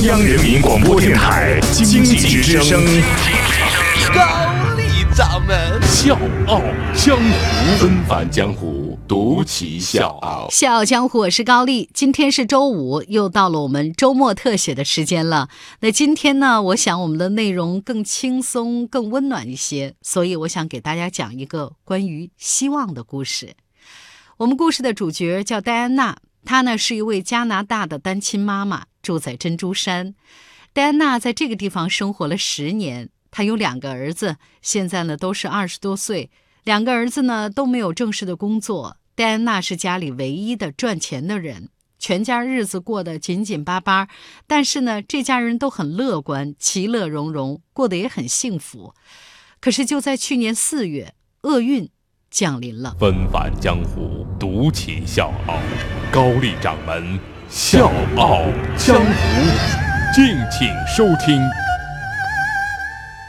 央人民广播电台经济之声，高丽掌门笑傲江湖，纷返江湖，独骑笑傲。笑傲江湖，我是高丽。今天是周五，又到了我们周末特写的时间了。那今天呢，我想我们的内容更轻松、更温暖一些，所以我想给大家讲一个关于希望的故事。我们故事的主角叫戴安娜，她呢是一位加拿大的单亲妈妈。住在珍珠山，戴安娜在这个地方生活了十年。她有两个儿子，现在呢都是二十多岁。两个儿子呢都没有正式的工作。戴安娜是家里唯一的赚钱的人，全家日子过得紧紧巴巴。但是呢，这家人都很乐观，其乐融融，过得也很幸福。可是就在去年四月，厄运降临了。纷繁江湖，独起笑傲，高丽掌门。笑傲江湖，敬请收听。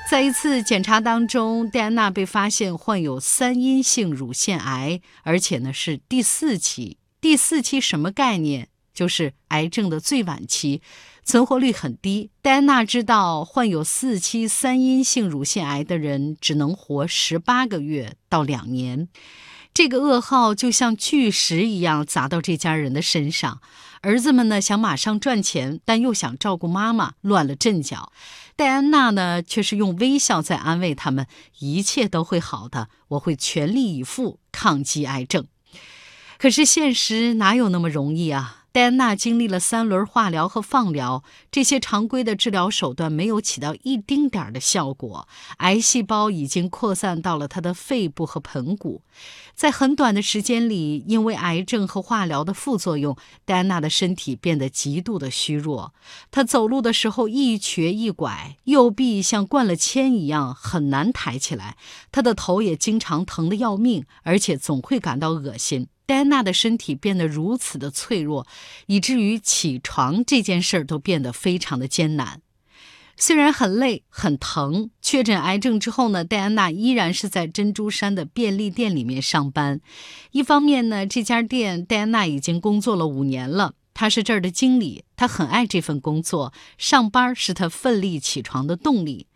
在一次检查当中，戴安娜被发现患有三阴性乳腺癌，而且呢是第四期。第四期什么概念？就是癌症的最晚期，存活率很低。戴安娜知道，患有四期三阴性乳腺癌的人只能活十八个月到两年。这个噩耗就像巨石一样砸到这家人的身上。儿子们呢想马上赚钱，但又想照顾妈妈，乱了阵脚。戴安娜呢却是用微笑在安慰他们：“一切都会好的，我会全力以赴抗击癌症。”可是现实哪有那么容易啊？戴安娜经历了三轮化疗和放疗，这些常规的治疗手段没有起到一丁点儿的效果，癌细胞已经扩散到了她的肺部和盆骨。在很短的时间里，因为癌症和化疗的副作用，戴安娜的身体变得极度的虚弱。她走路的时候一瘸一拐，右臂像灌了铅一样很难抬起来。她的头也经常疼得要命，而且总会感到恶心。戴安娜的身体变得如此的脆弱，以至于起床这件事儿都变得非常的艰难。虽然很累、很疼，确诊癌症之后呢，戴安娜依然是在珍珠山的便利店里面上班。一方面呢，这家店戴安娜已经工作了五年了，她是这儿的经理，她很爱这份工作，上班是她奋力起床的动力。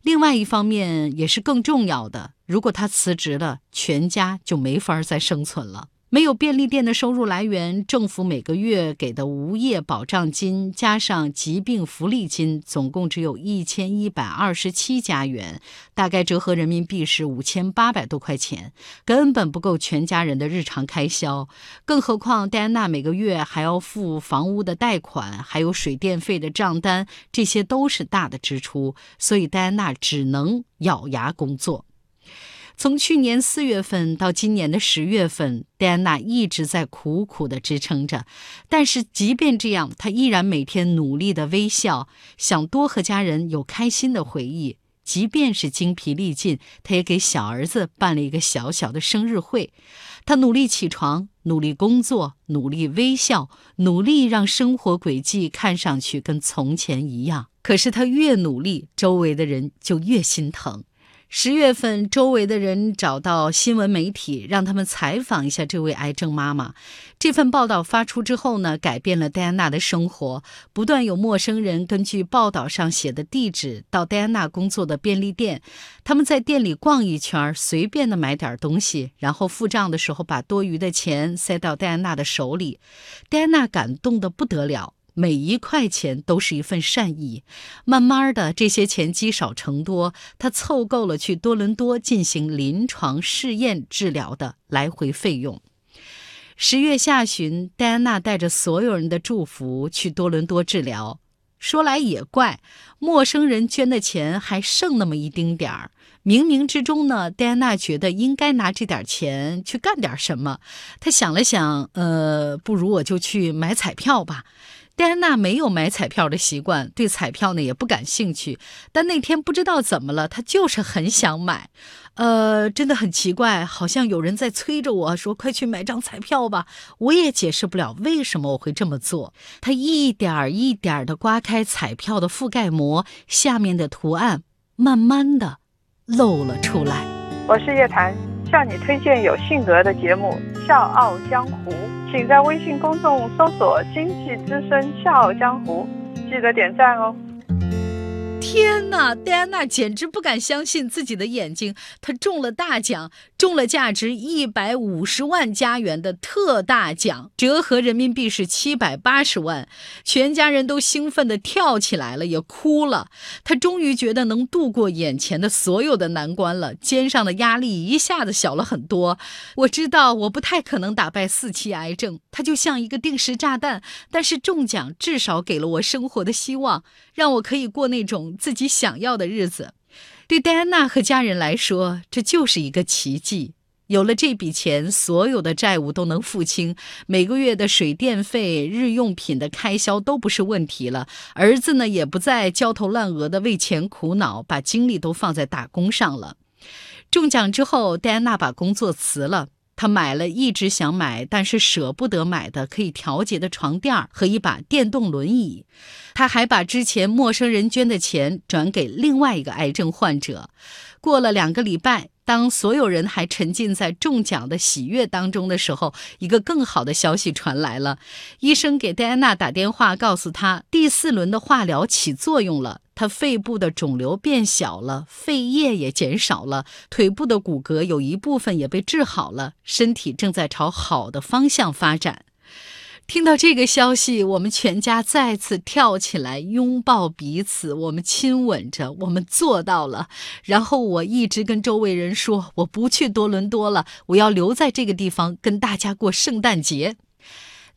另外一方面，也是更重要的，如果她辞职了，全家就没法再生存了。没有便利店的收入来源，政府每个月给的无业保障金加上疾病福利金，总共只有一千一百二十七加元，大概折合人民币是五千八百多块钱，根本不够全家人的日常开销。更何况戴安娜每个月还要付房屋的贷款，还有水电费的账单，这些都是大的支出，所以戴安娜只能咬牙工作。从去年四月份到今年的十月份，戴安娜一直在苦苦地支撑着。但是，即便这样，她依然每天努力地微笑，想多和家人有开心的回忆。即便是精疲力尽，她也给小儿子办了一个小小的生日会。她努力起床，努力工作，努力微笑，努力让生活轨迹看上去跟从前一样。可是，她越努力，周围的人就越心疼。十月份，周围的人找到新闻媒体，让他们采访一下这位癌症妈妈。这份报道发出之后呢，改变了戴安娜的生活。不断有陌生人根据报道上写的地址到戴安娜工作的便利店，他们在店里逛一圈，随便的买点东西，然后付账的时候把多余的钱塞到戴安娜的手里。戴安娜感动的不得了。每一块钱都是一份善意，慢慢的，这些钱积少成多，他凑够了去多伦多进行临床试验治疗的来回费用。十月下旬，戴安娜带着所有人的祝福去多伦多治疗。说来也怪，陌生人捐的钱还剩那么一丁点儿。冥冥之中呢，戴安娜觉得应该拿这点钱去干点什么。她想了想，呃，不如我就去买彩票吧。戴安娜没有买彩票的习惯，对彩票呢也不感兴趣。但那天不知道怎么了，她就是很想买。呃，真的很奇怪，好像有人在催着我说：“快去买张彩票吧。”我也解释不了为什么我会这么做。她一点儿一点儿地刮开彩票的覆盖膜，下面的图案慢慢的露了出来。我是叶檀，向你推荐有性格的节目《笑傲江湖》。请在微信公众搜索“经济之声笑傲江湖”，记得点赞哦。天哪，戴安娜简直不敢相信自己的眼睛，她中了大奖，中了价值一百五十万加元的特大奖，折合人民币是七百八十万。全家人都兴奋地跳起来了，也哭了。她终于觉得能度过眼前的所有的难关了，肩上的压力一下子小了很多。我知道我不太可能打败四期癌症，它就像一个定时炸弹，但是中奖至少给了我生活的希望，让我可以过那种。自己想要的日子，对戴安娜和家人来说，这就是一个奇迹。有了这笔钱，所有的债务都能付清，每个月的水电费、日用品的开销都不是问题了。儿子呢，也不再焦头烂额的为钱苦恼，把精力都放在打工上了。中奖之后，戴安娜把工作辞了。他买了一直想买但是舍不得买的可以调节的床垫和一把电动轮椅。他还把之前陌生人捐的钱转给另外一个癌症患者。过了两个礼拜。当所有人还沉浸在中奖的喜悦当中的时候，一个更好的消息传来了。医生给戴安娜打电话，告诉她第四轮的化疗起作用了，她肺部的肿瘤变小了，肺叶也减少了，腿部的骨骼有一部分也被治好了，身体正在朝好的方向发展。听到这个消息，我们全家再次跳起来拥抱彼此，我们亲吻着，我们做到了。然后我一直跟周围人说，我不去多伦多了，我要留在这个地方跟大家过圣诞节。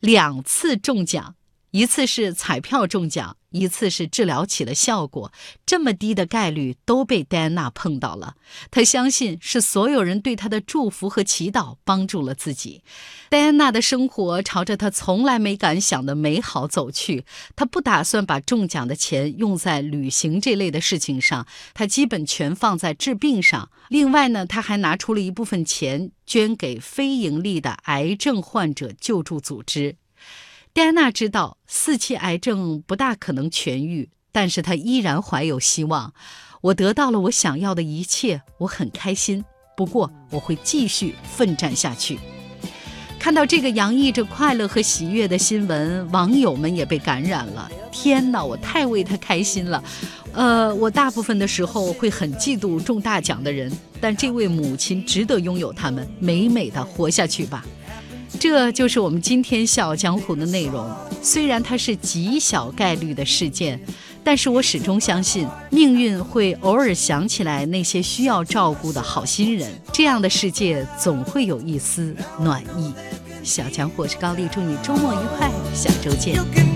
两次中奖。一次是彩票中奖，一次是治疗起了效果，这么低的概率都被戴安娜碰到了。她相信是所有人对她的祝福和祈祷帮助了自己。戴安娜的生活朝着她从来没敢想的美好走去。她不打算把中奖的钱用在旅行这类的事情上，她基本全放在治病上。另外呢，她还拿出了一部分钱捐给非盈利的癌症患者救助组织。戴安娜知道四期癌症不大可能痊愈，但是她依然怀有希望。我得到了我想要的一切，我很开心。不过我会继续奋战下去。看到这个洋溢着快乐和喜悦的新闻，网友们也被感染了。天哪，我太为他开心了。呃，我大部分的时候会很嫉妒中大奖的人，但这位母亲值得拥有他们，美美的活下去吧。这就是我们今天《笑傲江湖》的内容。虽然它是极小概率的事件，但是我始终相信命运会偶尔想起来那些需要照顾的好心人。这样的世界总会有一丝暖意。小强，我是高丽，祝你周末愉快，下周见。